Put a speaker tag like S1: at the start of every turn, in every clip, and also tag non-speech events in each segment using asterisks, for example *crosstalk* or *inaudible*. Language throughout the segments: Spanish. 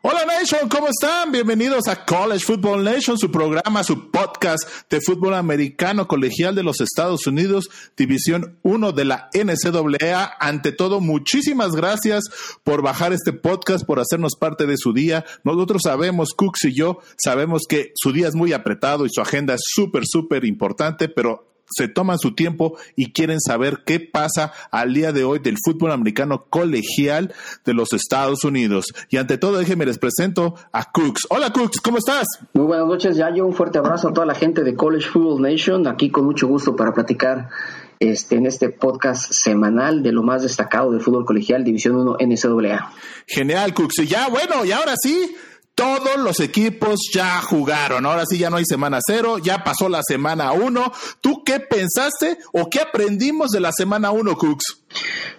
S1: Hola Nation, ¿cómo están? Bienvenidos a College Football Nation, su programa, su podcast de fútbol americano colegial de los Estados Unidos, División 1 de la NCAA. Ante todo, muchísimas gracias por bajar este podcast, por hacernos parte de su día. Nosotros sabemos, Cooks y yo, sabemos que su día es muy apretado y su agenda es súper, súper importante, pero se toman su tiempo y quieren saber qué pasa al día de hoy del fútbol americano colegial de los Estados Unidos. Y ante todo, déjenme les presento a Cooks. Hola Cooks, ¿cómo estás?
S2: Muy buenas noches, Yayo. Un fuerte abrazo a toda la gente de College Football Nation. Aquí con mucho gusto para platicar este, en este podcast semanal de lo más destacado del fútbol colegial División 1 NCAA.
S1: Genial, Cooks. Y ya, bueno, y ahora sí, todos los equipos ya jugaron. Ahora sí ya no hay semana cero, ya pasó la semana uno. ¿Tú qué pensaste o qué aprendimos de la semana uno, Cooks?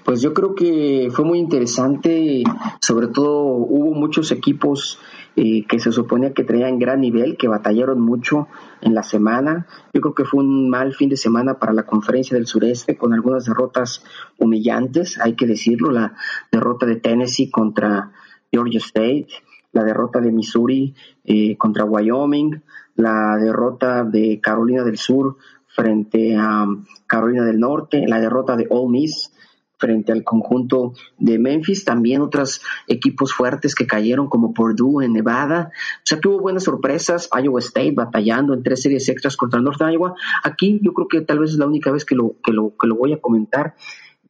S2: Pues yo creo que fue muy interesante. Sobre todo hubo muchos equipos eh, que se suponía que traían gran nivel, que batallaron mucho en la semana. Yo creo que fue un mal fin de semana para la conferencia del sureste con algunas derrotas humillantes, hay que decirlo. La derrota de Tennessee contra Georgia State la derrota de Missouri eh, contra Wyoming, la derrota de Carolina del Sur frente a Carolina del Norte, la derrota de Ole Miss frente al conjunto de Memphis, también otros equipos fuertes que cayeron como Purdue en Nevada, o sea, tuvo buenas sorpresas, Iowa State batallando en tres series extras contra North Iowa, aquí yo creo que tal vez es la única vez que lo, que lo, que lo voy a comentar,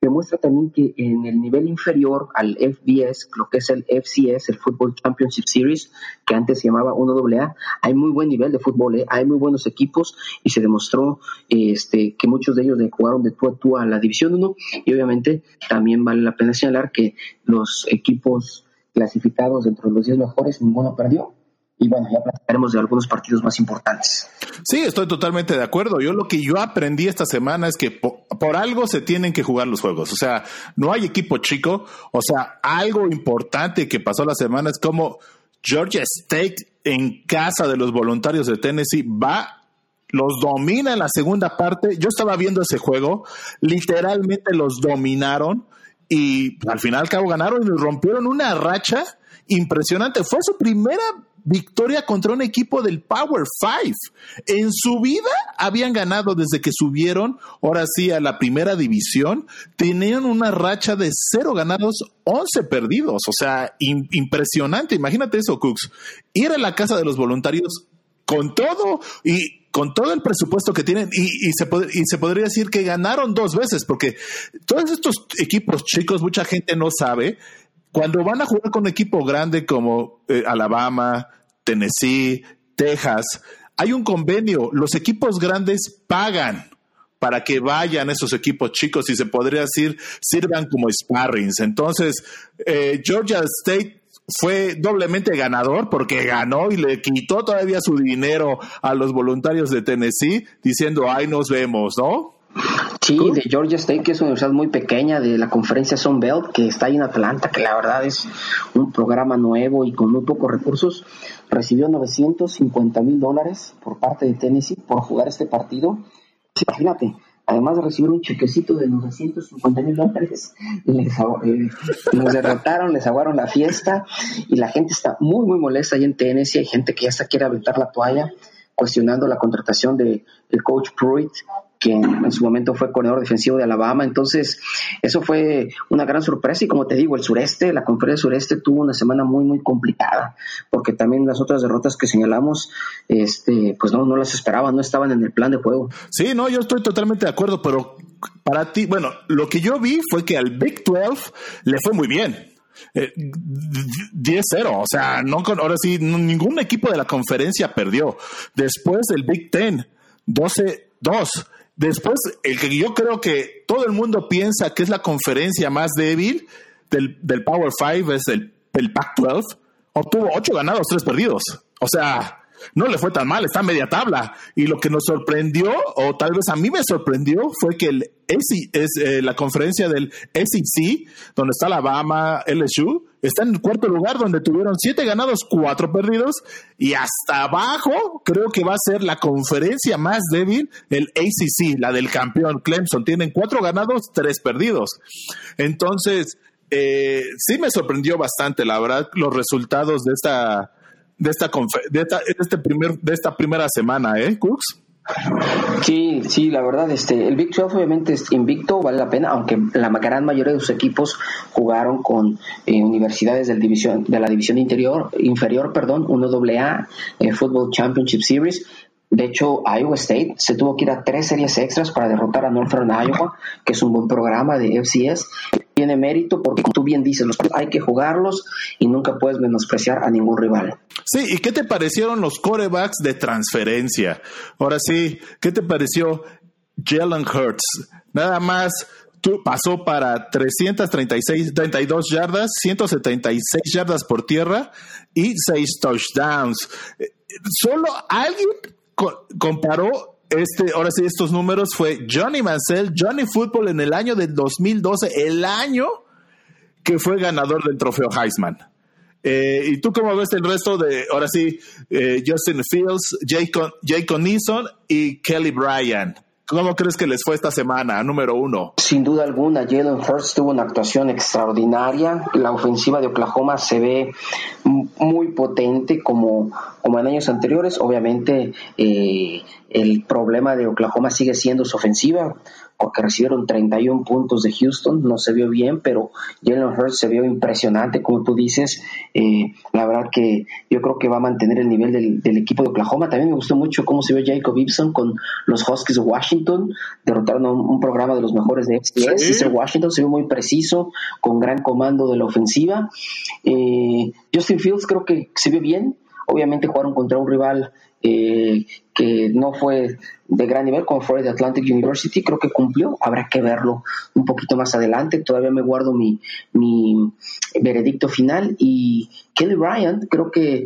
S2: demuestra también que en el nivel inferior al FBS, lo que es el FCS, el Football Championship Series, que antes se llamaba 1AA, hay muy buen nivel de fútbol, ¿eh? hay muy buenos equipos y se demostró este, que muchos de ellos jugaron de tú a tú a la División 1 y obviamente también vale la pena señalar que los equipos clasificados dentro de los 10 mejores, ninguno perdió y bueno, ya platicaremos de algunos partidos más importantes.
S1: Sí, estoy totalmente de acuerdo. Yo lo que yo aprendí esta semana es que por, algo se tienen que jugar los juegos. O sea, no hay equipo chico. O sea, algo importante que pasó la semana es como Georgia State en casa de los voluntarios de Tennessee va los domina en la segunda parte. Yo estaba viendo ese juego, literalmente los dominaron y al final al cabo ganaron y rompieron una racha impresionante. Fue su primera victoria contra un equipo del Power Five. En su vida habían ganado desde que subieron, ahora sí, a la primera división. Tenían una racha de cero ganados, once perdidos. O sea, impresionante. Imagínate eso, Cooks. Ir a la casa de los voluntarios con todo y con todo el presupuesto que tienen y, se y, se podría decir que ganaron dos veces porque todos estos equipos chicos mucha gente no sabe cuando van a jugar con un equipo grande como eh, Alabama, Tennessee, Texas, hay un convenio. Los equipos grandes pagan para que vayan esos equipos chicos y se podría decir sirvan como sparrings. Entonces, eh, Georgia State fue doblemente ganador porque ganó y le quitó todavía su dinero a los voluntarios de Tennessee diciendo, ay, nos vemos, ¿no?
S2: Sí, de Georgia State, que es una universidad muy pequeña de la conferencia Sun Belt, que está ahí en Atlanta, que la verdad es un programa nuevo y con muy pocos recursos, recibió 950 mil dólares por parte de Tennessee por jugar este partido. Imagínate, además de recibir un chequecito de 950 mil dólares, les, eh, derrotaron, les aguaron la fiesta y la gente está muy, muy molesta ahí en Tennessee. Hay gente que ya se quiere aventar la toalla cuestionando la contratación de el coach Pruitt que en su momento fue corredor defensivo de Alabama. Entonces, eso fue una gran sorpresa. Y como te digo, el sureste, la conferencia sureste tuvo una semana muy, muy complicada, porque también las otras derrotas que señalamos, este, pues no, no las esperaban, no estaban en el plan de juego.
S1: Sí, no, yo estoy totalmente de acuerdo, pero para ti, bueno, lo que yo vi fue que al Big 12 le fue muy bien. 10-0, eh, o sea, no con, ahora sí, ningún equipo de la conferencia perdió. Después del Big 10, 12-2 Después, el que yo creo que todo el mundo piensa que es la conferencia más débil del, Power Five es el, el Pac-12, obtuvo ocho ganados, tres perdidos. O sea, no le fue tan mal, está media tabla. Y lo que nos sorprendió, o tal vez a mí me sorprendió, fue que el es eh, la conferencia del SEC, donde está Alabama, LSU, está en el cuarto lugar donde tuvieron siete ganados, cuatro perdidos y hasta abajo creo que va a ser la conferencia más débil, el ACC, la del campeón Clemson. Tienen cuatro ganados, tres perdidos. Entonces, eh, sí me sorprendió bastante, la verdad, los resultados de esta de esta, de esta, este primer, de esta primera semana, ¿eh, Cooks?
S2: Sí, sí, la verdad, este, el Big 12 obviamente es invicto, vale la pena, aunque la gran mayoría de sus equipos jugaron con eh, universidades del división, de la división interior, inferior, perdón, 1AA, eh, Football Championship Series, de hecho, Iowa State se tuvo que ir a tres series extras para derrotar a Northern Iowa, que es un buen programa de FCS. Tiene mérito porque, como tú bien dices, los hay que jugarlos y nunca puedes menospreciar a ningún rival.
S1: Sí, ¿y qué te parecieron los corebacks de transferencia? Ahora sí, ¿qué te pareció Jalen Hurts? Nada más pasó para 336, 32 yardas, 176 yardas por tierra y 6 touchdowns. Eh, solo alguien comparó este, ahora sí, estos números fue Johnny Mansell, Johnny Football en el año del 2012, el año que fue ganador del trofeo Heisman. Eh, ¿Y tú cómo ves el resto de, ahora sí, eh, Justin Fields, Jacob, Neeson y Kelly Bryan? ¿Cómo crees que les fue esta semana, número uno?
S2: Sin duda alguna, Jalen Hurts tuvo una actuación extraordinaria. La ofensiva de Oklahoma se ve muy potente como, en años anteriores. Obviamente, eh, el problema de Oklahoma sigue siendo su ofensiva porque recibieron 31 puntos de Houston, no se vio bien, pero Jalen Hurts se vio impresionante, como tú dices. Eh, la verdad que yo creo que va a mantener el nivel del, equipo de Oklahoma. También me gustó mucho cómo se vio Jacob Gibson con los Huskies de Washington. Derrotaron a un, programa de los mejores de FCS. Washington se vio muy preciso, con gran comando de la ofensiva. Eh, Justin Fields creo que se vio bien. Obviamente jugaron contra un rival eh, que no fue de gran nivel como fue de Atlantic University, creo que cumplió, habrá que verlo un poquito más adelante, todavía me guardo mi, mi veredicto final y Kelly Bryant creo que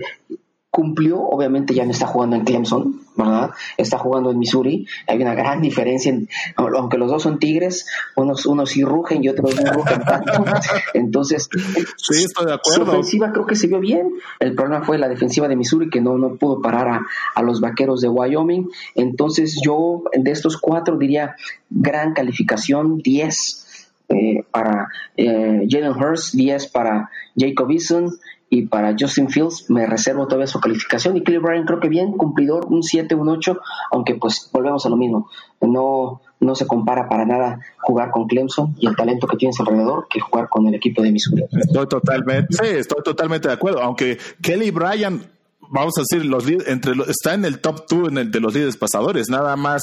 S2: cumplió, obviamente ya no está jugando en Clemson, ¿verdad? Está jugando en Missouri, hay una gran diferencia, aunque los dos son tigres, unos, unos sí rugen y otros no rugen tanto, *laughs* entonces
S1: sí, estoy de acuerdo.
S2: su ofensiva creo que se vio bien, el problema fue la defensiva de Missouri que no, no pudo parar a, a los vaqueros de Wyoming, entonces yo de estos cuatro diría gran calificación, 10 eh, para eh, Jalen Hurst, 10 para Jacob Eason, y para Justin Fields me reservo todavía su calificación y Kelly Bryan creo que bien, cumplidor, un 7, un 8, aunque pues volvemos a lo mismo, no, no se compara para nada jugar con Clemson y el talento que tienes alrededor que jugar con el equipo de Missouri.
S1: Estoy totalmente, sí, estoy totalmente de acuerdo, aunque Kelly Bryan vamos a decir, los entre está en el top 2 de los líderes pasadores. Nada más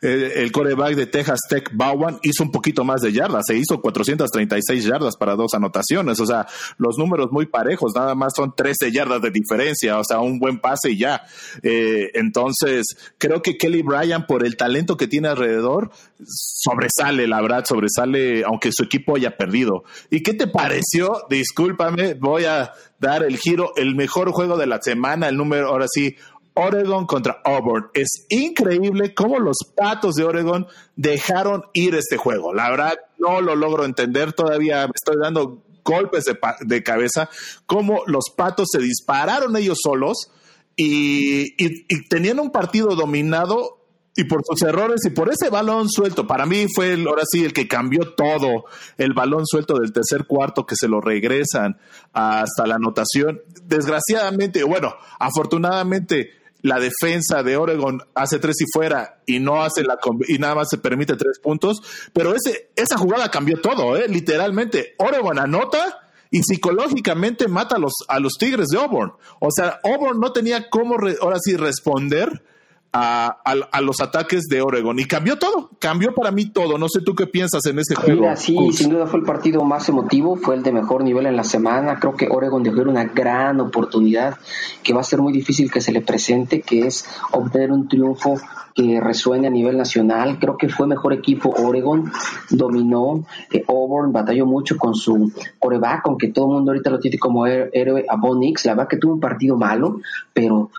S1: eh, el coreback de Texas Tech, Bowen, hizo un poquito más de yardas. Se hizo 436 yardas para dos anotaciones. O sea, los números muy parejos. Nada más son 13 yardas de diferencia. O sea, un buen pase y ya. Eh, entonces, creo que Kelly Bryan, por el talento que tiene alrededor, sobresale, la verdad, sobresale, aunque su equipo haya perdido. ¿Y qué te pareció? Discúlpame, voy a dar el giro, el mejor juego de la semana, el número, ahora sí, Oregon contra Auburn. Es increíble cómo los patos de Oregon dejaron ir este juego. La verdad, no lo logro entender. Todavía estoy dando golpes de, cabeza. Cómo los patos se dispararon ellos solos y, y tenían un partido dominado y por sus errores y por ese balón suelto, para mí fue el, ahora sí el que cambió todo, el balón suelto del tercer cuarto que se lo regresan hasta la anotación. Desgraciadamente, bueno, afortunadamente la defensa de Oregon hace tres y fuera y no hace la y nada más se permite tres puntos, pero ese esa jugada cambió todo, ¿eh? literalmente. Oregon anota y psicológicamente mata a los a los Tigres de Auburn. O sea, Auburn no tenía cómo ahora sí responder a, a, los ataques de Oregon y cambió todo, cambió para mí todo. No sé tú qué piensas en ese juego.
S2: Mira, sí, sin duda fue el partido más emotivo, fue el de mejor nivel en la semana. Creo que Oregon dejó una gran oportunidad que va a ser muy difícil que se le presente, que es obtener un triunfo que resuene a nivel nacional. Creo que fue mejor equipo Oregon, dominó. Eh, Auburn batalló mucho con su coreback, aunque todo el mundo ahorita lo tiene como héroe a Bonix. La verdad que tuvo un partido malo, pero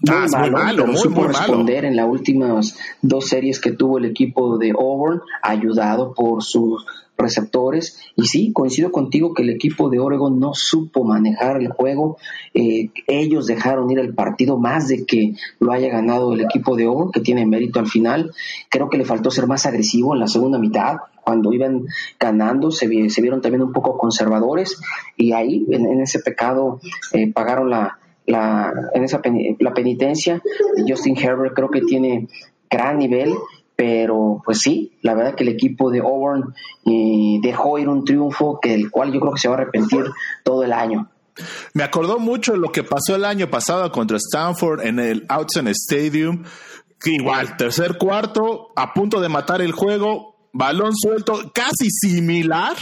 S2: muy, ah, malo, malo, pero supo responder en las últimas dos series que tuvo el equipo de Auburn, ayudado por sus receptores. Y sí, coincido contigo que el equipo de Oregon no supo manejar el juego. Eh, ellos dejaron ir el partido más de que lo haya ganado el equipo de Oregon, que tiene mérito al final. Creo que le faltó ser más agresivo en la segunda mitad. Cuando iban ganando, se, vieron también un poco conservadores y ahí, en, ese pecado, eh, pagaron la, la, en esa la penitencia. Justin Herbert creo que tiene gran nivel, pero pues sí, la verdad que el equipo de Auburn eh, dejó ir un triunfo que el cual yo creo que se va a arrepentir todo el año.
S1: Me acordó mucho lo que pasó el año pasado contra Stanford en el Outson Stadium, que igual, tercer cuarto, a punto de matar el juego, balón suelto, casi similar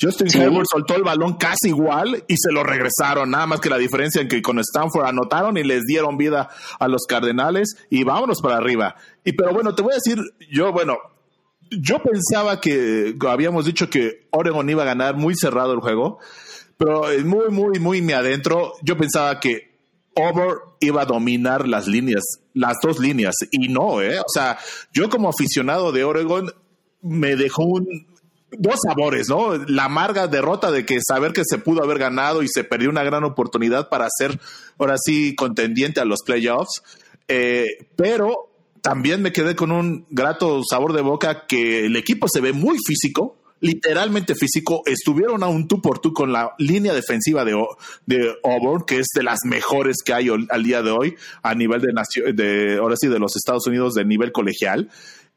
S1: Justin Herbert soltó el balón casi igual y se lo regresaron. Nada más que la diferencia en que con Stanford anotaron y les dieron vida a los Cardenales y vámonos para arriba. Y pero bueno, te voy a decir, yo, bueno, yo pensaba que habíamos dicho que Oregon iba a ganar muy cerrado el juego, pero muy, muy, muy me adentro. Yo pensaba que Over iba a dominar las líneas, las dos líneas, y no, ¿eh? O sea, yo como aficionado de Oregon me dejó un, dos sabores, ¿no? La amarga derrota de que saber que se pudo haber ganado y se perdió una gran oportunidad para ser ahora sí contendiente a los playoffs, eh, pero también me quedé con un grato sabor de boca que el equipo se ve muy físico, literalmente físico, estuvieron a un tú por tú con la línea defensiva de, de Auburn, que es de las mejores que hay al día de hoy a nivel de, de ahora sí, de los Estados Unidos de nivel colegial.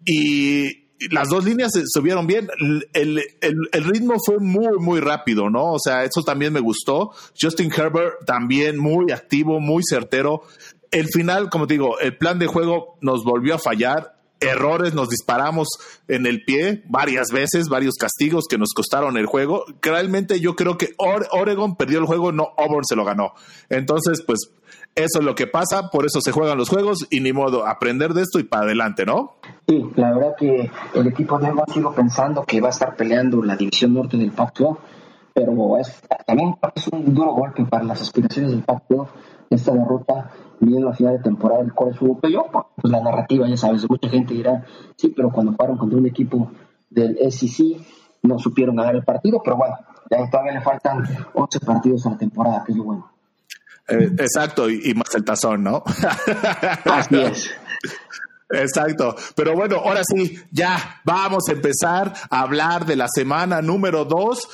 S1: Y las dos líneas subieron bien. El, ritmo fue muy, muy rápido, ¿no? O sea, eso también me gustó. Justin Herbert también muy activo, muy certero. El final, como te digo, el plan de juego nos volvió a fallar. Errores, nos disparamos en el pie varias veces, varios castigos que nos costaron el juego. Realmente yo creo que Oregon perdió el juego, no Auburn se lo ganó. Entonces, pues eso es lo que pasa, por eso se juegan los juegos y ni modo, aprender de esto y para adelante, ¿no?
S2: Sí, la verdad que el equipo de ha sido pensando que va a estar peleando la división norte del Pacto, pero es, también es un duro golpe para las aspiraciones del Pacto esta derrota viendo la final de temporada del College Football yo pues la narrativa, ya sabes, mucha gente dirá, sí, pero cuando jugaron contra un equipo del SEC no supieron ganar el partido, pero bueno, ya todavía le faltan 11 partidos a la temporada, que es lo bueno.
S1: Eh, exacto, y, más el tazón, ¿no? *laughs*
S2: Así es.
S1: Exacto. Pero bueno, ahora sí, ya vamos a empezar a hablar de la semana número dos.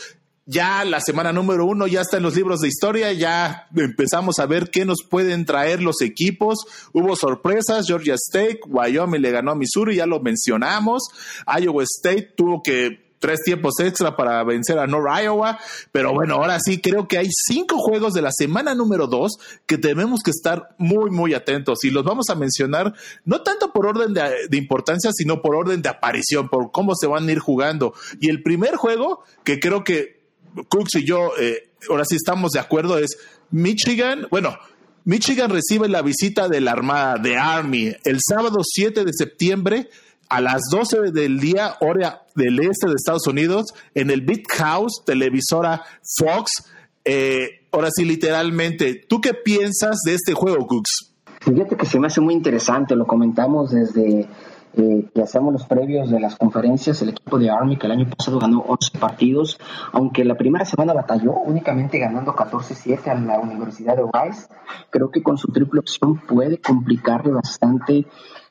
S1: Ya la semana número uno ya está en los libros de historia, ya empezamos a ver qué nos pueden traer los equipos. Hubo sorpresas, Georgia State, Wyoming le ganó a Missouri, ya lo mencionamos. Iowa State tuvo que tres tiempos extra para vencer a North Iowa. Pero bueno, ahora sí creo que hay cinco juegos de la semana número dos que tenemos que estar muy, muy atentos y los vamos a mencionar no tanto por orden de, importancia, sino por orden de aparición, por cómo se van a ir jugando. Y el primer juego que creo que Cooks y yo eh, ahora sí estamos de acuerdo es Michigan. Bueno, Michigan recibe la visita de la Armada, de Army, el sábado 7 de septiembre a las 12 del día, hora del este de Estados Unidos, en el Big House, televisora Fox. Eh, ahora sí, literalmente, ¿tú qué piensas de este juego, Cooks?
S2: Fíjate que se me hace muy interesante, lo comentamos desde eh, que hacemos los previos de las conferencias, el equipo de Army que el año pasado ganó 11 partidos, aunque la primera semana batalló únicamente ganando 14-7 a la Universidad de Rice, creo que con su triple opción puede complicarle bastante eh,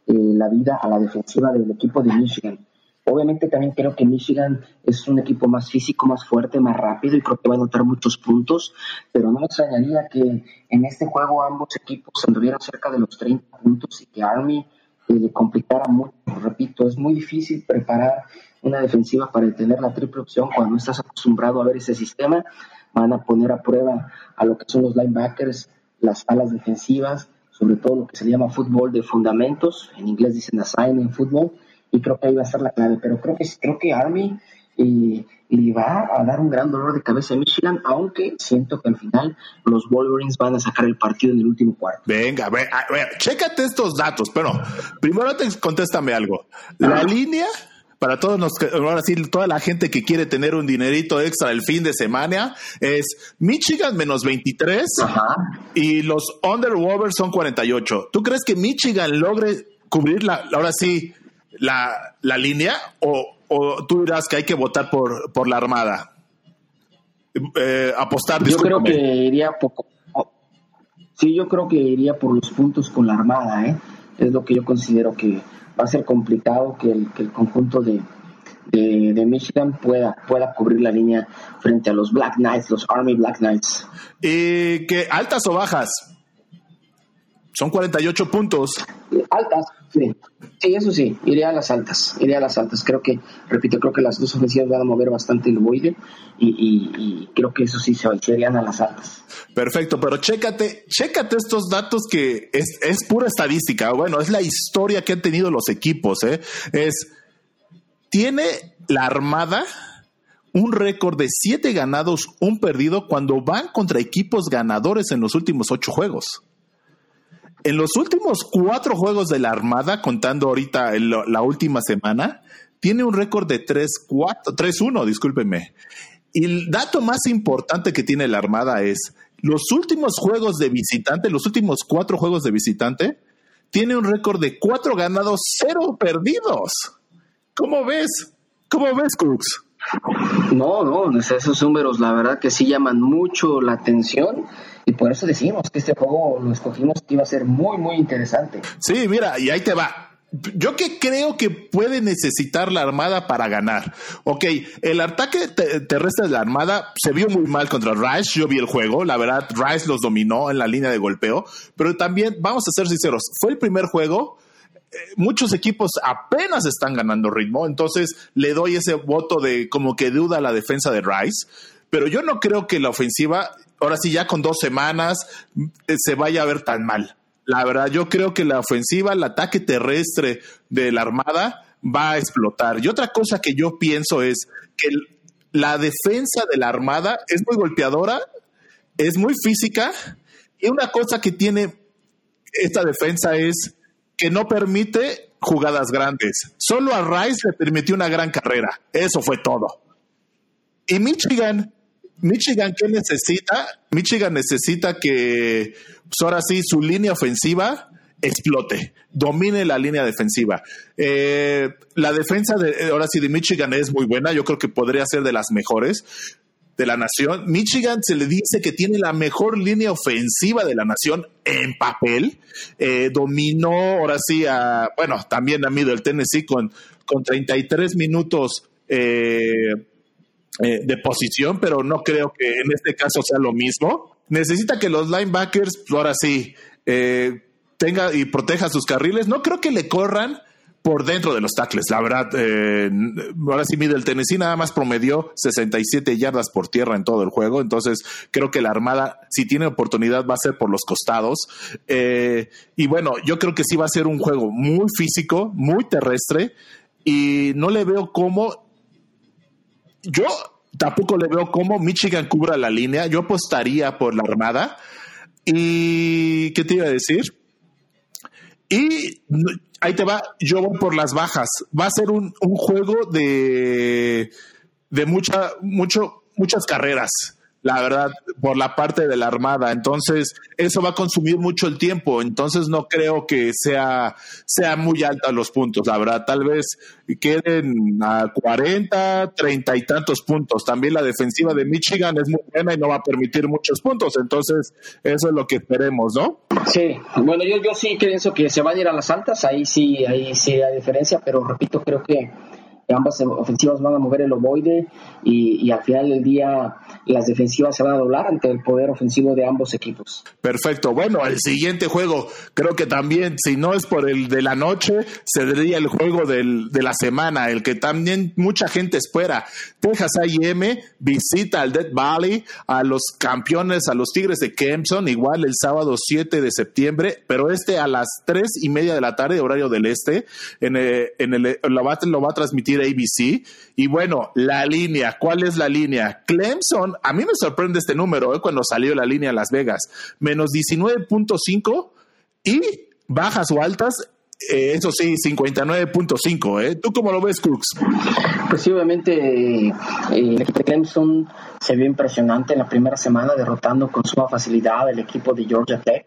S2: la vida a la defensiva del equipo de Michigan. Obviamente también creo que Michigan es un equipo más físico, más fuerte, más rápido y creo que va a anotar muchos puntos, pero no me extrañaría que en este juego ambos equipos anduvieran cerca de los 30 puntos y que Army eh, le complicara mucho. Repito, es muy difícil preparar una defensiva para detener la triple opción cuando no estás acostumbrado a ver ese sistema. Van a poner a prueba a lo que son los linebackers, las alas defensivas, sobre todo lo que se llama fútbol de fundamentos, en inglés dicen assignment fútbol, y creo que ahí va a ser la clave, pero creo que, creo que Army eh, le va a dar un gran dolor de cabeza a Michigan, aunque siento que al final los Wolverines van a sacar el partido en el último cuarto.
S1: Venga, a ver, chécate estos datos, pero primero te contéstame algo. La línea para todos los ahora sí, toda la gente que quiere tener un dinerito extra el fin de semana, es Michigan menos 23 y los Underwovers son 48. ¿Tú crees que Michigan logre cubrir la, ahora sí, la, la línea o, o tú dirás que hay que votar por, por la Armada? Eh, apostar,
S2: Yo creo que iría poco. Sí, yo creo que iría por los puntos con la Armada, ¿eh? Es lo que yo considero que va a ser complicado que el, que el conjunto de, de, Michigan pueda, pueda cubrir la línea frente a los Black Knights, los Army Black Knights.
S1: ¿Y que altas o bajas? Son 48 puntos.
S2: Altas, sí. Sí, eso sí, iría a las altas, iría a las altas. Creo que, repito, creo que las dos ofensivas van a mover bastante el boide y, y, creo que eso sí se irían a las altas.
S1: Perfecto, pero chécate, chécate estos datos que es, es pura estadística. Bueno, es la historia que han tenido los equipos, ¿eh? Es tiene la Armada un récord de siete ganados, un perdido cuando van contra equipos ganadores en los últimos ocho juegos. En los últimos cuatro juegos de la Armada, contando ahorita la última semana, tiene un récord de 3-1, discúlpenme. Y el dato más importante que tiene la Armada es los últimos juegos de visitante, los últimos cuatro juegos de visitante, tiene un récord de cuatro ganados, cero perdidos. ¿Cómo ves? ¿Cómo ves, Cruz?
S2: No, no, esos números la verdad que sí llaman mucho la atención y por eso decimos que este juego lo escogimos que iba a ser muy, muy interesante.
S1: Sí, mira, y ahí te va. Yo que creo que puede necesitar la Armada para ganar. Ok, el ataque terrestre de la Armada se vio muy mal contra Rice. Yo vi el juego. La verdad, Rice los dominó en la línea de golpeo. Pero también, vamos a ser sinceros, fue el primer juego muchos equipos apenas están ganando ritmo, entonces le doy ese voto de como que duda a la defensa de Rice, pero yo no creo que la ofensiva, ahora sí ya con dos semanas, eh, se vaya a ver tan mal. La verdad, yo creo que la ofensiva, el ataque terrestre de la Armada va a explotar. Y otra cosa que yo pienso es que la defensa de la Armada es muy golpeadora, es muy física, y una cosa que tiene esta defensa es que no permite jugadas grandes. Solo a Rice le permitió una gran carrera. Eso fue todo. Y Michigan, Michigan, ¿qué necesita? Michigan necesita que, pues ahora sí, su línea ofensiva explote, domine la línea defensiva. Eh, la defensa de, ahora sí, de Michigan es muy buena. Yo creo que podría ser de las mejores de la nación. Michigan se le dice que tiene la mejor línea ofensiva de la nación en papel. Eh, dominó, ahora sí, a, bueno, también a mí del Tennessee con, con 33 minutos eh, eh, de posición, pero no creo que en este caso sea lo mismo. Necesita que los linebackers, ahora sí, tenga y proteja sus carriles. No creo que le corran por dentro de los tackles. La verdad, eh, ahora sí mide el Tennessee, nada más promedió 67 yardas por tierra en todo el juego. Entonces, creo que la Armada, si tiene oportunidad, va a ser por los costados. Eh, y bueno, yo creo que sí va a ser un juego muy físico, muy terrestre. Y no le veo cómo. Yo tampoco le veo cómo Michigan cubra la línea. Yo apostaría por la Armada. ¿Y qué te iba a decir? Y ahí te va, yo voy por las bajas. Va a ser un, un juego de, de mucha, mucho, muchas carreras la verdad, por la parte de la Armada. Entonces, eso va a consumir mucho el tiempo. Entonces, no creo que sea, sea muy alta los puntos, la verdad. Tal vez queden a 40, 30 y tantos puntos. También la defensiva de Michigan es muy buena y no va a permitir muchos puntos. Entonces, eso es lo que esperemos, ¿no?
S2: Sí, bueno, yo, yo sí pienso que se van a ir a las altas. Ahí sí, ahí sí hay diferencia, pero repito, creo que ambas ofensivas van a mover el ovoide y, al final del día las defensivas se van a doblar ante el poder ofensivo de ambos equipos.
S1: Perfecto. Bueno, el siguiente juego, creo que también, si no es por el de la noche, sería el juego del, de la semana, el que también mucha gente espera. Texas A&M visita al Dead Valley, a los campeones, a los Tigres de Kempson, igual el sábado 7 de septiembre, pero este a las 3 y media de la tarde, horario del este, en el, en el, lo va a transmitir ABC. Y bueno, la línea, ¿cuál es la línea? Clemson, a mí me sorprende este número ¿eh? cuando salió la línea Las Vegas, menos 19.5 y bajas o altas eh, eso sí, 59.5. ¿eh? ¿Tú cómo lo ves, Crux?
S2: Pues sí, obviamente eh, el equipo de Clemson se vio impresionante en la primera semana, derrotando con suma facilidad el equipo de Georgia Tech.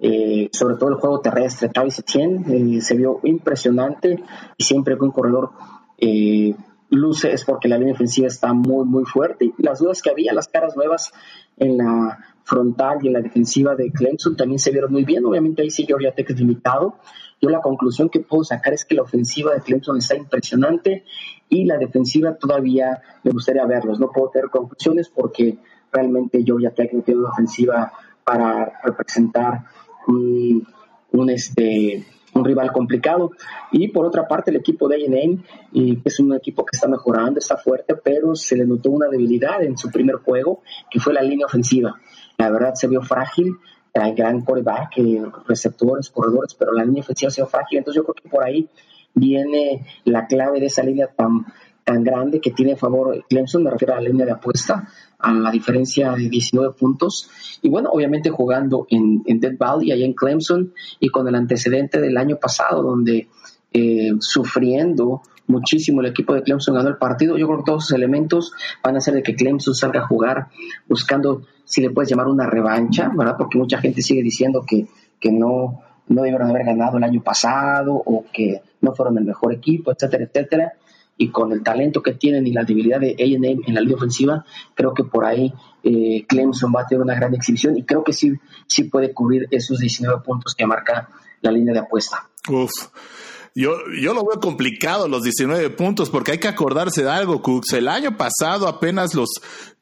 S2: Eh, sobre todo el juego terrestre. Travis Etienne se vio impresionante y siempre con un corredor eh, luce es porque la línea ofensiva está muy, muy fuerte. Y las dudas que había, las caras nuevas en la frontal y en la defensiva de Clemson también se vieron muy bien. Obviamente ahí sí Georgia Tech es limitado. Yo la conclusión que puedo sacar es que la ofensiva de Clemson está impresionante y la defensiva todavía me gustaría verlos. No puedo tener conclusiones porque realmente Georgia Tech no tiene una ofensiva para representar un, un este un rival complicado. Y por otra parte, el equipo de A&M, es un equipo que está mejorando, está fuerte, pero se le notó una debilidad en su primer juego, que fue la línea ofensiva. La verdad se vio frágil, hay gran coreback, eh, receptores, corredores, pero la línea ofensiva se vio frágil. Entonces yo creo que por ahí viene la clave de esa línea tan tan grande que tiene a favor Clemson, me refiero a la línea de apuesta, a la diferencia de 19 puntos. Y bueno, obviamente jugando en, en Dead Valley, allá en Clemson, y con el antecedente del año pasado, donde eh, sufriendo muchísimo el equipo de Clemson ganó el partido. Yo creo que todos esos elementos van a hacer de que Clemson salga a jugar buscando, si le puedes llamar una revancha, ¿verdad? Porque mucha gente sigue diciendo que, que no, no debieron haber ganado el año pasado o que no fueron el mejor equipo, etcétera, etcétera y con el talento que tienen y la debilidad de A&M en la línea ofensiva, creo que por ahí eh, Clemson va a tener una gran exhibición y creo que sí, sí puede cubrir esos 19 puntos que marca la línea de apuesta.
S1: Uf. Yo, yo lo veo complicado los 19 puntos porque hay que acordarse de algo, Cooks. El año pasado apenas los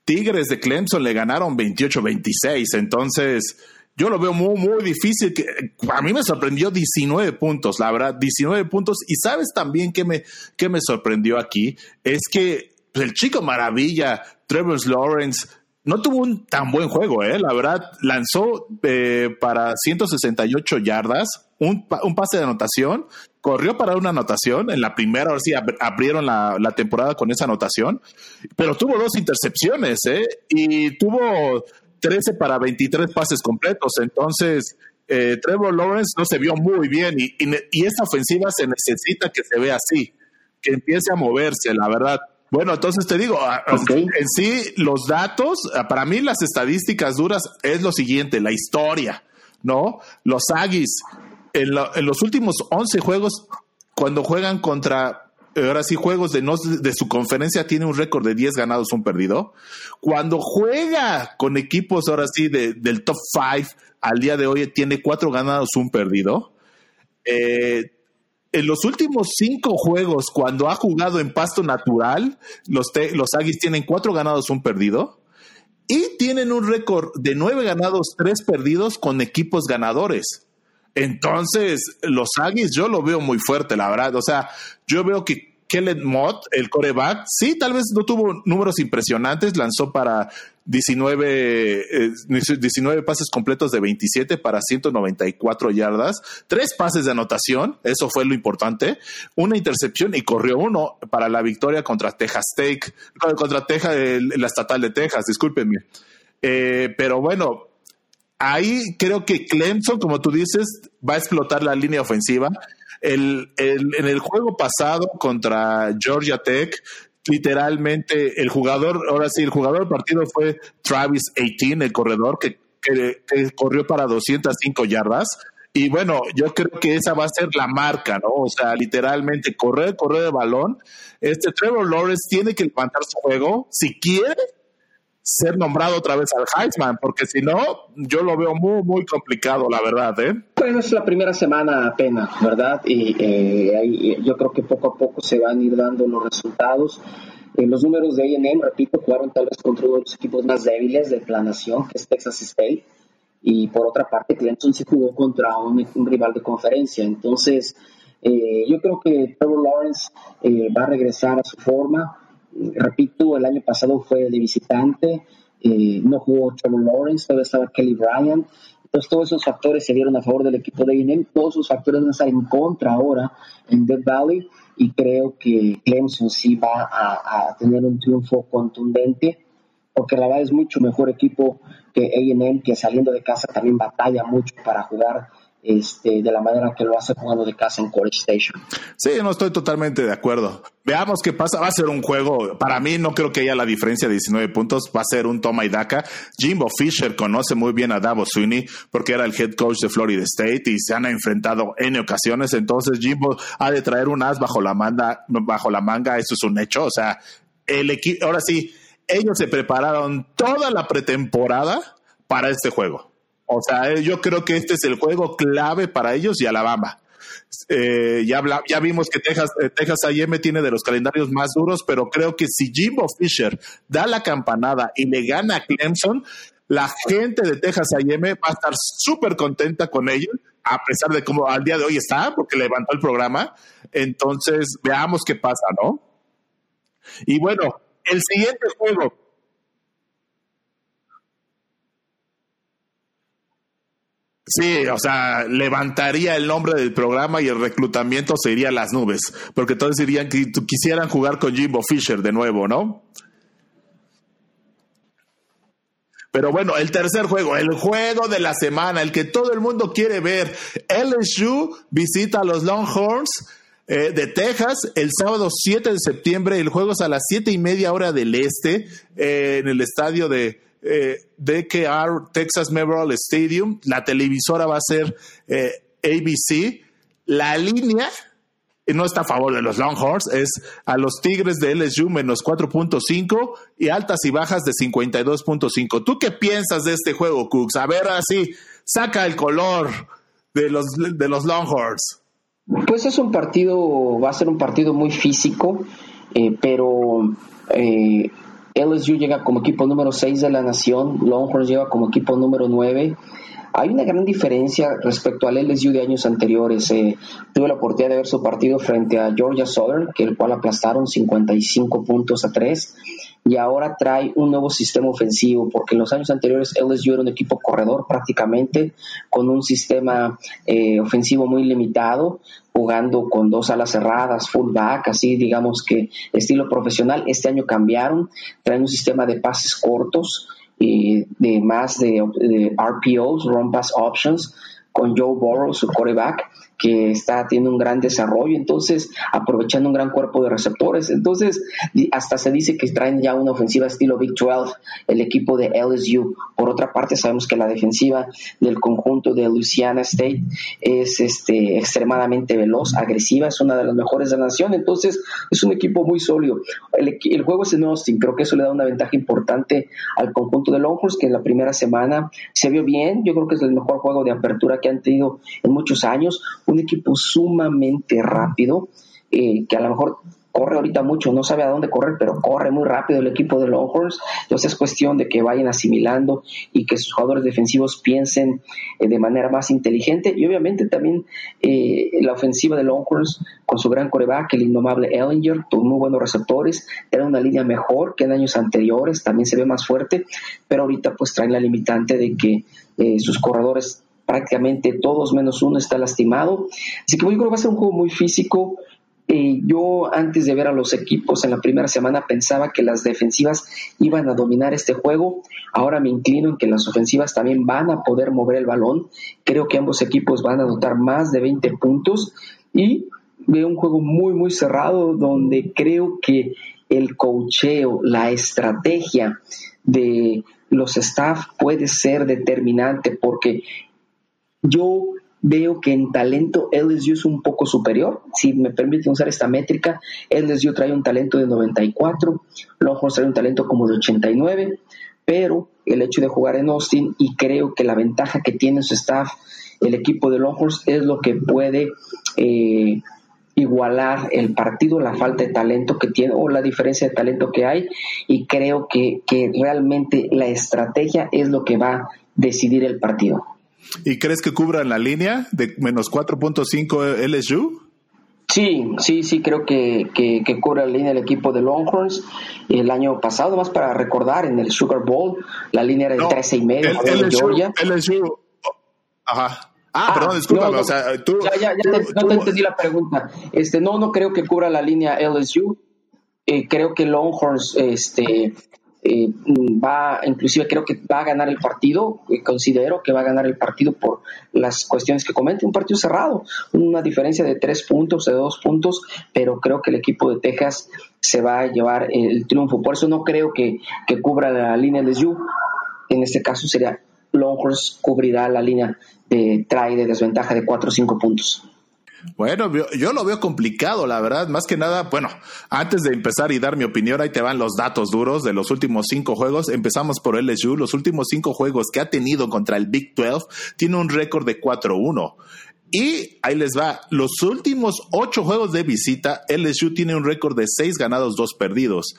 S1: Tigres de Clemson le ganaron 28-26, entonces yo lo veo muy, muy difícil. Que, a mí me sorprendió 19 puntos, la verdad, 19 puntos. Y sabes también que me, que me sorprendió aquí, es que el chico maravilla, Trevor Lawrence, no tuvo un tan buen juego, ¿eh? La verdad, lanzó eh, para 168 yardas, un, un, pase de anotación, corrió para una anotación. En la primera, ahora sí, abrieron la, la, temporada con esa anotación, pero tuvo dos intercepciones, ¿eh? Y tuvo 13 para 23 pases completos. Entonces, eh, Trevor Lawrence no se vio muy bien y, y, esa ofensiva se necesita que se vea así, que empiece a moverse, la verdad. Bueno, entonces te digo, en sí, los datos, para mí las estadísticas duras es lo siguiente, la historia, ¿no? Los Aggies, en, en los últimos 11 juegos, cuando juegan contra ahora sí, juegos de, no, de su conferencia tiene un récord de 10 ganados, un perdido. Cuando juega con equipos ahora sí de, del top 5, al día de hoy tiene 4 ganados, un perdido. Eh, en los últimos cinco juegos, cuando ha jugado en pasto natural, los, los Aggies tienen 4 ganados, un perdido. Y tienen un récord de 9 ganados, 3 perdidos con equipos ganadores. Entonces, los Aggies yo lo veo muy fuerte, la verdad. O sea, yo veo que Kellen Mott, el coreback, sí, tal vez no tuvo números impresionantes, lanzó para 19, 19 eh, pases completos de 27 para 194 yardas, tres pases de anotación, eso fue lo importante, una intercepción y corrió uno para la victoria contra Texas Tech, contra Texas, la estatal de Texas, discúlpenme. Eh, pero bueno, ahí creo que Clemson, como tú dices, va a explotar la línea ofensiva. El, en el juego pasado contra Georgia Tech, literalmente el jugador, ahora sí, el jugador del partido fue Travis 18, el corredor, que, que, corrió para 205 yardas. Y bueno, yo creo que esa va a ser la marca, ¿no? O sea, literalmente correr, correr de balón. Este Trevor Lawrence tiene que levantar su juego. Si quiere, ser nombrado otra vez al Heisman, porque si no, yo lo veo muy, muy complicado, la verdad. ¿eh?
S2: Bueno, es la primera semana apenas, ¿verdad? Y eh, yo creo que poco a poco se van a ir dando los resultados. Eh, los números de AM, repito, jugaron tal vez contra uno de los equipos más débiles de la nación, que es Texas State. Y por otra parte, Clemson se jugó contra un, rival de conferencia. Entonces, eh, yo creo que Trevor Lawrence va a regresar a su forma repito, el año pasado fue de visitante, eh, no jugó Trevor Lawrence, todavía estaba Kelly Bryant. Entonces todos esos factores se dieron a favor del equipo de INM, todos esos factores van a estar en contra ahora en Death Valley y creo que Clemson sí va a, tener un triunfo contundente porque la verdad es mucho mejor equipo que A&M que saliendo de casa también batalla mucho para jugar este, de la manera que lo hace jugando de casa en College Station.
S1: Sí, no estoy totalmente de acuerdo. Veamos qué pasa. Va a ser un juego. Para mí, no creo que haya la diferencia de 19 puntos. Va a ser un toma y daca. Jimbo Fisher conoce muy bien a Davo Sweeney porque era el head coach de Florida State y se han enfrentado en ocasiones. Entonces, Jimbo ha de traer un as bajo la manga. Bajo la manga. Eso es un hecho. O sea, el equipo. Ahora sí, ellos se prepararon toda la pretemporada para este juego. O sea, yo creo que este es el juego clave para ellos y Alabama. Eh, ya, ya vimos que Texas, eh, Texas AM tiene de los calendarios más duros, pero creo que si Jimbo Fisher da la campanada y le gana a Clemson, la gente de Texas AM va a estar súper contenta con ellos, a pesar de cómo al día de hoy está, porque levantó el programa. Entonces, veamos qué pasa, ¿no? Y bueno, el siguiente juego, Sí, o sea, levantaría el nombre del programa y el reclutamiento se iría a las nubes, porque todos dirían que quisieran jugar con Jimbo Fisher de nuevo, ¿no? Pero bueno, el tercer juego, el juego de la semana, el que todo el mundo quiere ver. LSU visita a los Longhorns eh, de Texas el sábado 7 de septiembre. El juego es a las siete y media hora del este eh, en el estadio de eh, DKR Texas Memorial Stadium. La televisora va a ser eh, ABC. La línea no está a favor de los Longhorns, es a los Tigres de LSU menos 4.5 y altas y bajas de 52.5. ¿Tú qué piensas de este juego, Cooks? A ver, así, saca el color de los, de los Longhorns.
S2: Pues es un partido, va a ser un partido muy físico, eh, pero eh, LSU llega como equipo número 6 de la nación, Longhorns llega como equipo número 9. Hay una gran diferencia respecto al LSU de años anteriores. Eh, tuve la oportunidad de ver su partido frente a Georgia Southern, que el cual aplastaron 55 puntos a 3 y ahora trae un nuevo sistema ofensivo, porque en los años anteriores LSU era un equipo corredor prácticamente, con un sistema eh, ofensivo muy limitado, jugando con dos alas cerradas, fullback, así digamos que estilo profesional. Este año cambiaron, traen un sistema de pases cortos, y de más de, RPOs, Run Pass Options, con Joe Burrow, su quarterback, que está teniendo un gran desarrollo, entonces aprovechando un gran cuerpo de receptores. Entonces, hasta se dice que traen ya una ofensiva estilo Big 12, el equipo de LSU. Por otra parte, sabemos que la defensiva del conjunto de Louisiana State es este, extremadamente veloz, agresiva, es una de las mejores de la nación, entonces es un equipo muy sólido. El, el juego es en Austin, creo que eso le da una ventaja importante al conjunto de Longhorns, que en la primera semana se vio bien, yo creo que es el mejor juego de apertura que han tenido en muchos años un equipo sumamente rápido, eh, que a lo mejor corre ahorita mucho, no sabe a dónde correr, pero corre muy rápido el equipo de Longhorns. Entonces es cuestión de que vayan asimilando y que sus jugadores defensivos piensen eh, de manera más inteligente. Y obviamente también eh, la ofensiva de Longhorns con su gran coreback, el indomable Ellinger, tuvo muy buenos receptores, era una línea mejor que en años anteriores, también se ve más fuerte, pero ahorita pues traen la limitante de que sus corredores prácticamente todos menos uno está lastimado. Así que yo creo que va a ser un juego muy físico. Eh, yo antes de ver a los equipos en la primera semana pensaba que las defensivas iban a dominar este juego. Ahora me inclino en que las ofensivas también van a poder mover el balón. Creo que ambos equipos van a anotar más de 20 puntos y veo un juego muy muy cerrado donde creo que el cocheo, la estrategia de los staff puede ser determinante porque yo veo que en talento LSU es un poco superior. Si me permiten usar esta métrica, LSU trae un talento de 94, Longhorns trae un talento como de 89, pero el hecho de jugar en Austin y creo que la ventaja que tiene su staff, el equipo de Longhorns, es lo que puede eh, igualar el partido, la falta de talento que tiene o la diferencia de talento que hay y creo que, que realmente la estrategia es lo que va a decidir el partido.
S1: ¿Y crees que cubran la línea de menos 4.5 LSU?
S2: Sí, sí, sí, creo que, que, cubre la línea el equipo de Longhorns. El año pasado, más para recordar, en el Sugar Bowl, la línea era de 13 y medio.
S1: LSU, Georgia. LSU, ajá. Ah, perdón, ah, discúlpame. o sea, tú,
S2: ya, ya, ya no te entendí la pregunta. Este, no, no creo que cubra la línea LSU. Eh, creo que Longhorns este, eh, va, inclusive creo que va a ganar el partido, considero que va a ganar el partido por las cuestiones que comente, un partido cerrado, una diferencia de tres puntos, de dos puntos, pero creo que el equipo de Texas se va a llevar el triunfo, por eso no creo que, que cubra la línea de Yu, en este caso sería Longhorns cubrirá la línea de trae de desventaja de cuatro o cinco puntos.
S1: Bueno, yo, lo veo complicado, la verdad. Más que nada, bueno, antes de empezar y dar mi opinión, ahí te van los datos duros de los últimos cinco juegos. Empezamos por LSU. Los últimos cinco juegos que ha tenido contra el Big 12 tiene un récord de 4-1. Y ahí les va, los últimos ocho juegos de visita, LSU tiene un récord de seis ganados, dos perdidos.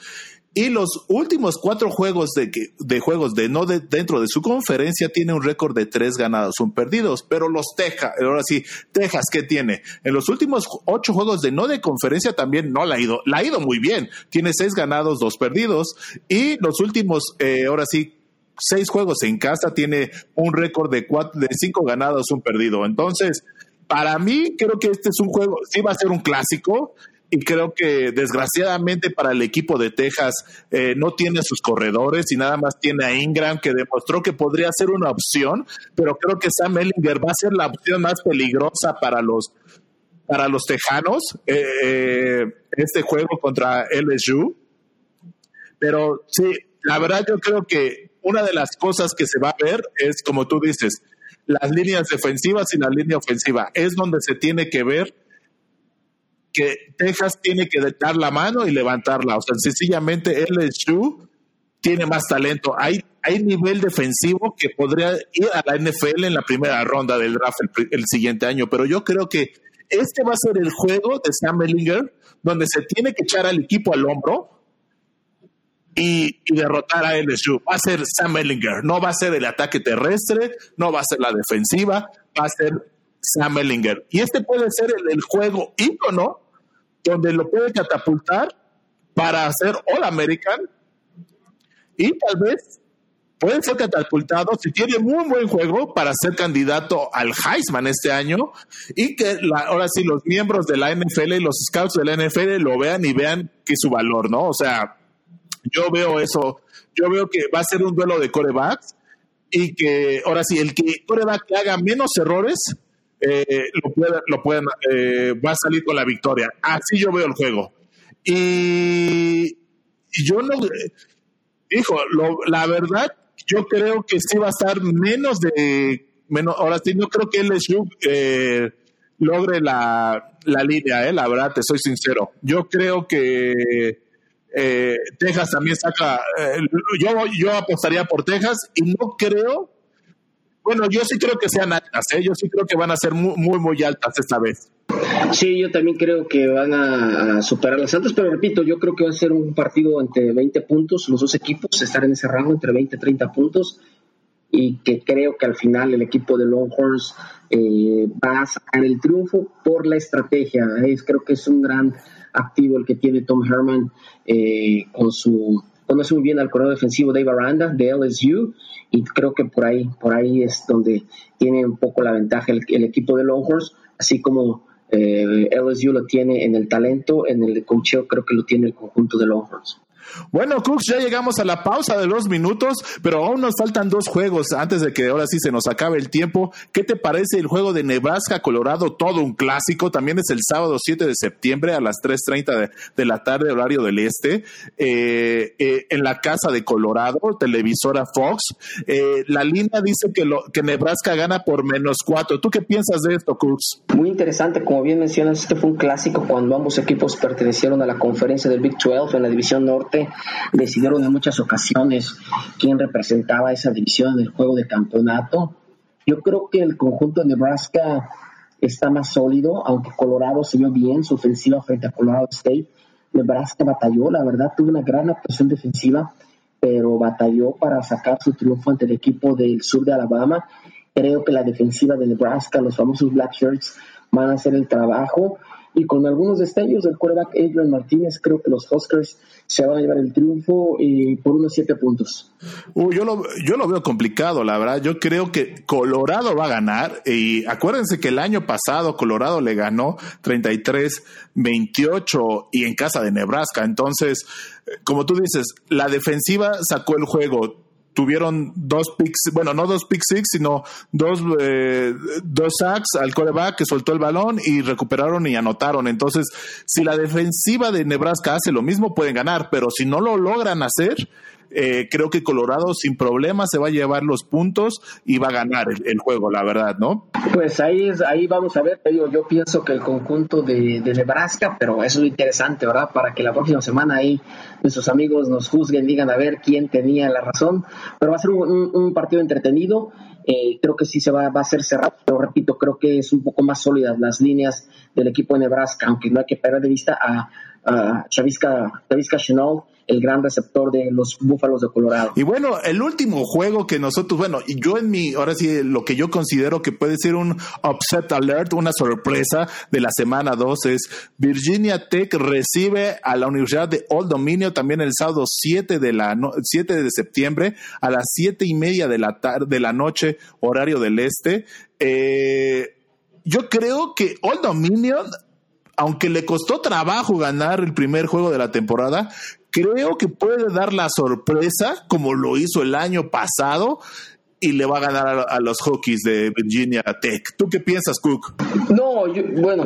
S1: Y los últimos cuatro juegos de, de juegos de no dentro de su conferencia tiene un récord de tres ganados, un perdidos. Pero los Texas, ahora sí, Texas, ¿qué tiene? En los últimos ocho juegos de no de conferencia también no la ha ido, la ha ido muy bien. Tiene seis ganados, dos perdidos. Y los últimos, eh, ahora sí, seis juegos en casa tiene un récord de cuatro, de cinco ganados, un perdido. Entonces, para mí, creo que este es un juego, sí va a ser un clásico y creo que desgraciadamente para el equipo de Texas eh, no tiene sus corredores y nada más tiene a Ingram que demostró que podría ser una opción, pero creo que Sam Ellinger va a ser la opción más peligrosa para los para los tejanos eh, eh, este juego contra LSU. Pero sí, la verdad yo creo que una de las cosas que se va a ver es, como tú dices, las líneas defensivas y la línea ofensiva. Es donde se tiene que ver que Texas tiene que dar la mano y levantarla. O sea, sencillamente LSU tiene más talento. Hay, hay nivel defensivo que podría ir a la NFL en la primera ronda del draft el, siguiente año, pero yo creo que este va a ser el juego de Sam Ellinger, donde se tiene que echar al equipo al hombro y, derrotar a LSU. Va a ser Sam Ellinger, no va a ser el ataque terrestre, no va a ser la defensiva, va a ser Sam Ellinger. Y este puede ser el, juego ícono donde lo puede catapultar para hacer All American y tal vez puede ser catapultado si tiene muy buen juego para ser candidato al Heisman este año y que ahora sí los miembros de la NFL y los scouts de la NFL lo vean y vean que su valor, ¿no? O sea, yo veo eso, yo veo que va a ser un duelo de corebacks y que ahora sí, el que coreback haga menos errores eh, lo pueden, lo pueden eh, va a salir con la victoria. Así yo veo el juego. Y, yo no, hijo, la verdad, yo creo que sí va a estar menos de, menos, ahora sí, no creo que LSU eh, logre la, la línea, eh, la verdad, te soy sincero. Yo creo que eh, Texas también saca, yo, yo apostaría por Texas y no creo bueno, yo sí creo que sean altas, ¿eh? yo sí creo que van a ser muy, muy, muy altas esta vez.
S2: Sí, yo también creo que van a, superar las altas, pero repito, yo creo que va a ser un partido entre 20 puntos, los dos equipos estar en ese rango entre 20 y 30 puntos, y que creo que al final el equipo de Longhorns eh, va a sacar el triunfo por la estrategia. Es, creo que es un gran activo el que tiene Tom Herman eh, con su conoce muy bien al corredor defensivo Dave Aranda de LSU y creo que por ahí, por ahí es donde tiene un poco la ventaja el, equipo de Longhorns, así como eh, LSU lo tiene en el talento, en el coacheo creo que lo tiene el conjunto de Longhorns.
S1: Bueno, Cooks, ya llegamos a la pausa de dos minutos, pero aún nos faltan dos juegos antes de que ahora sí se nos acabe el tiempo. ¿Qué te parece el juego de Nebraska, Colorado? Todo un clásico. También es el sábado 7 de septiembre a las 3.30 de, la tarde, horario del este, eh, eh, en la casa de Colorado, televisora Fox. Eh, la línea dice que, lo, que Nebraska gana por menos cuatro. ¿Tú qué piensas de esto, Cooks?
S2: Muy interesante. Como bien mencionas, este fue un clásico cuando ambos equipos pertenecieron a la conferencia del Big 12 en la división norte decidieron en muchas ocasiones quién representaba esa división en el juego de campeonato. Yo creo que el conjunto de Nebraska está más sólido, aunque Colorado se vio bien su ofensiva frente a Colorado State. Nebraska batalló, la verdad, tuvo una gran actuación defensiva, pero batalló para sacar su triunfo ante el equipo del sur de Alabama. Creo que la defensiva de Nebraska, los famosos Black Shirts, van a hacer el trabajo y con algunos destellos del quarterback Adrian Martínez, creo que los Huskers se van a llevar el triunfo y por unos siete puntos.
S1: yo, lo, yo lo veo complicado, la verdad. Yo creo que Colorado va a ganar. Y acuérdense que el año pasado Colorado le ganó 33-28 y en casa de Nebraska. Entonces, como tú dices, la defensiva sacó el juego tuvieron dos picks, bueno, no dos pick six, sino dos, eh, dos sacks al coreback que soltó el balón y recuperaron y anotaron. Entonces, si la defensiva de Nebraska hace lo mismo, pueden ganar, pero si no lo logran hacer, eh, creo que Colorado sin problema se va a llevar los puntos y va a ganar el, juego, la verdad, ¿no?
S2: Pues ahí ahí vamos a ver, yo, yo pienso que el conjunto de, Nebraska, pero eso es interesante, ¿verdad? Para que la próxima semana ahí nuestros amigos nos juzguen, digan a ver quién tenía la razón, pero va a ser un, partido entretenido. Eh, creo que sí se va, va, a ser cerrado, pero repito, creo que es un poco más sólidas las líneas del equipo de Nebraska, aunque no hay que perder de vista a, a Chavisca, Chavisca el gran receptor de los Búfalos de Colorado.
S1: Y bueno, el último juego que nosotros, bueno, yo en mi, ahora sí, lo que yo considero que puede ser un upset alert, una sorpresa de la semana 2 es Virginia Tech recibe a la Universidad de Old Dominio también el sábado 7 de, la 7 de septiembre a las 7 y media de la, tarde, de la noche, horario del este. Eh, yo creo que Old Dominion aunque le costó trabajo ganar el primer juego de la temporada, creo que puede dar la sorpresa como lo hizo el año pasado y le va a ganar a, los Hokies de Virginia Tech. ¿Tú qué piensas, Cook?
S2: No, bueno,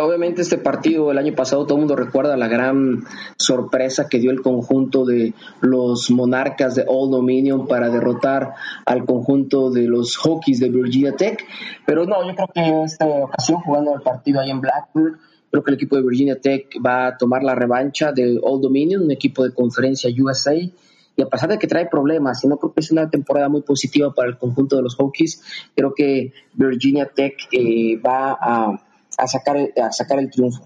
S2: obviamente este partido el año pasado todo el mundo recuerda la gran sorpresa que dio el conjunto de los Monarcas de Old Dominion para derrotar al conjunto de los Hokies de Virginia Tech. Pero no, yo creo que esta ocasión jugando el partido ahí en Blackburn Creo que el equipo de Virginia Tech va a tomar la revancha de Old Dominion, un equipo de conferencia USA. Y a pesar de que trae problemas, y no creo que es una temporada muy positiva para el conjunto de los Hokies, creo que Virginia Tech eh, va a a sacar, a sacar el triunfo.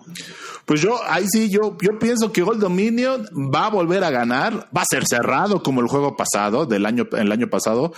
S1: Pues yo, ahí sí, yo, yo pienso que Old Dominion va a volver a ganar, va a ser cerrado como el juego pasado, del año, el año pasado.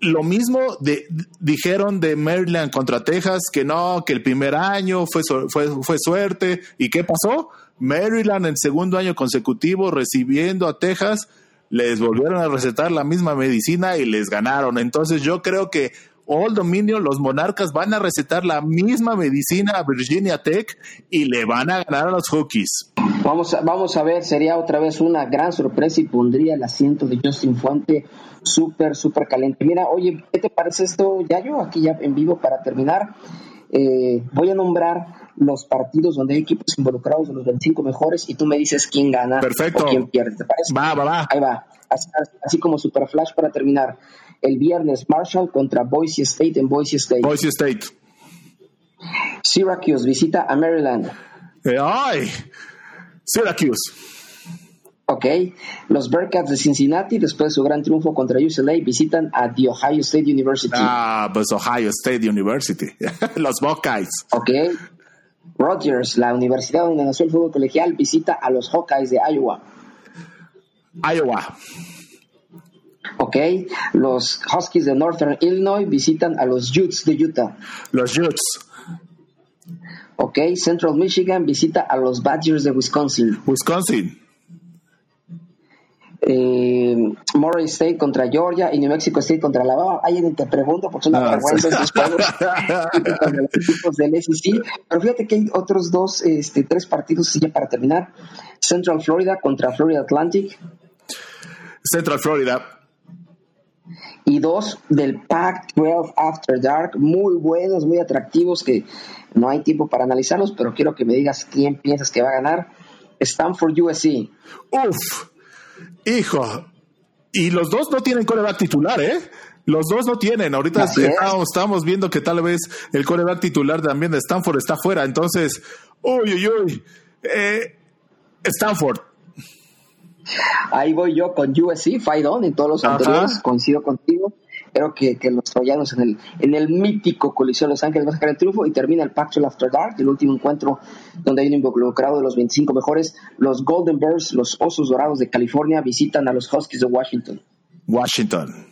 S1: Lo mismo de, dijeron de Maryland contra Texas, que no, que el primer año fue, fue, fue suerte. ¿Y qué pasó? Maryland en segundo año consecutivo recibiendo a Texas, les volvieron a recetar la misma medicina y les ganaron. Entonces yo creo que Old Dominion, los monarcas van a recetar la misma medicina a Virginia Tech y le van a ganar a los Hokies.
S2: Vamos a, vamos a ver, sería otra vez una gran sorpresa y pondría el asiento de Justin Fuente súper, súper caliente. Mira, oye, ¿qué te parece esto, Ya yo Aquí ya en vivo para terminar. Eh, voy a nombrar los partidos donde hay equipos involucrados de los 25 mejores y tú me dices quién gana
S1: Perfecto.
S2: o quién pierde. ¿Te parece?
S1: Va, va, va.
S2: Ahí va. Así, así como Super Flash para terminar el viernes Marshall contra Boise State en Boise State.
S1: Boise State.
S2: Syracuse visita a Maryland.
S1: Eh, ¡Ay! Syracuse.
S2: Ok. Los Bearcats de Cincinnati, después de su gran triunfo contra UCLA, visitan a The Ohio State University.
S1: Ah, pues Ohio State University. *laughs* Los Buckeyes.
S2: Ok. Rogers, la universidad donde nació el fútbol colegial, visita a los Hawkeyes de Iowa.
S1: Iowa.
S2: Ok, los Huskies de Northern Illinois visitan a los Utes de Utah.
S1: Los Utes.
S2: Ok, Central Michigan visita a los Badgers de Wisconsin.
S1: Wisconsin.
S2: Eh, Murray State contra Georgia y New Mexico State contra Alabama. Alguien te pregunto porque una ah, vergüenza estos juegos los equipos del SEC. Pero fíjate que hay otros dos, este, tres partidos ya para terminar. Central Florida contra Florida Atlantic.
S1: Central Florida
S2: y dos del Pack 12 After Dark, muy buenos, muy atractivos, que no hay tiempo para analizarlos, pero quiero que me digas quién piensas que va a ganar. Stanford USC.
S1: Uf, hijo. Y los dos no tienen coreback titular, ¿eh? Los dos no tienen. Ahorita estamos, viendo que tal vez el coreback titular también de Stanford está fuera. Entonces, uy, uy, uy. Eh, Stanford.
S2: Ahí voy yo con USC, fight on en todos los anteriores, coincido contigo. Creo que, los troyanos en el, en el mítico Coliseo de Los Ángeles van a sacar el triunfo y termina el Pac After Dark, el último encuentro donde hay un involucrado de los 25 mejores. Los Golden Bears, los Osos Dorados de California, visitan a los Huskies de Washington.
S1: Washington.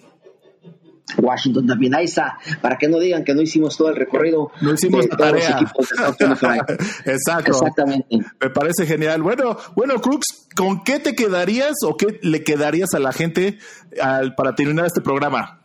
S2: Washington también. Ahí está, para que no digan que no hicimos todo el recorrido.
S1: No hicimos
S2: de todos los equipos de *laughs*
S1: Exacto.
S2: Exactamente.
S1: Me parece genial. Bueno, bueno, Crux, ¿con qué te quedarías o qué le quedarías a la gente al, para terminar este programa?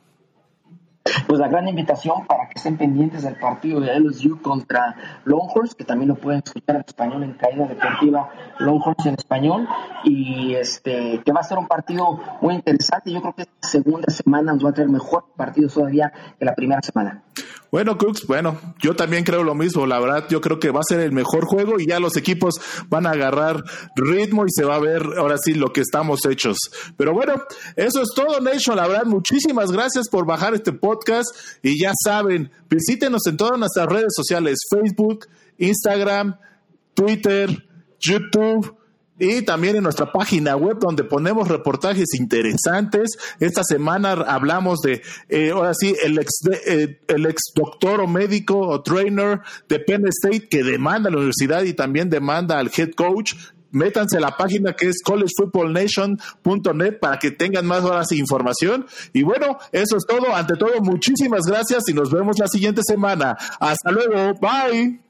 S2: Pues la gran invitación para que estén pendientes del partido de LSU contra Longhorns, que también lo pueden escuchar en español en Caída Deportiva Longhorns en español, y este que va a ser un partido muy interesante. Yo creo que esta segunda semana nos va a traer mejor partido todavía que la primera semana.
S1: Bueno, Crux, bueno, yo también creo lo mismo, la verdad, yo creo que va a ser el mejor juego y ya los equipos van a agarrar ritmo y se va a ver ahora sí lo que estamos hechos. Pero bueno, eso es todo, Nation, la verdad, muchísimas gracias por bajar este podcast y ya saben, visítenos en todas nuestras redes sociales, Facebook, Instagram, Twitter, YouTube y también en nuestra página web donde ponemos reportajes interesantes. Esta semana hablamos de, eh, ahora sí, el ex, eh, el ex doctor o médico o trainer de Penn State que demanda a la universidad y también demanda al head coach. Métanse a la página que es collegefootballnation.net para que tengan más horas de información. Y bueno, eso es todo. Ante todo, muchísimas gracias y nos vemos la siguiente semana. Hasta luego. Bye.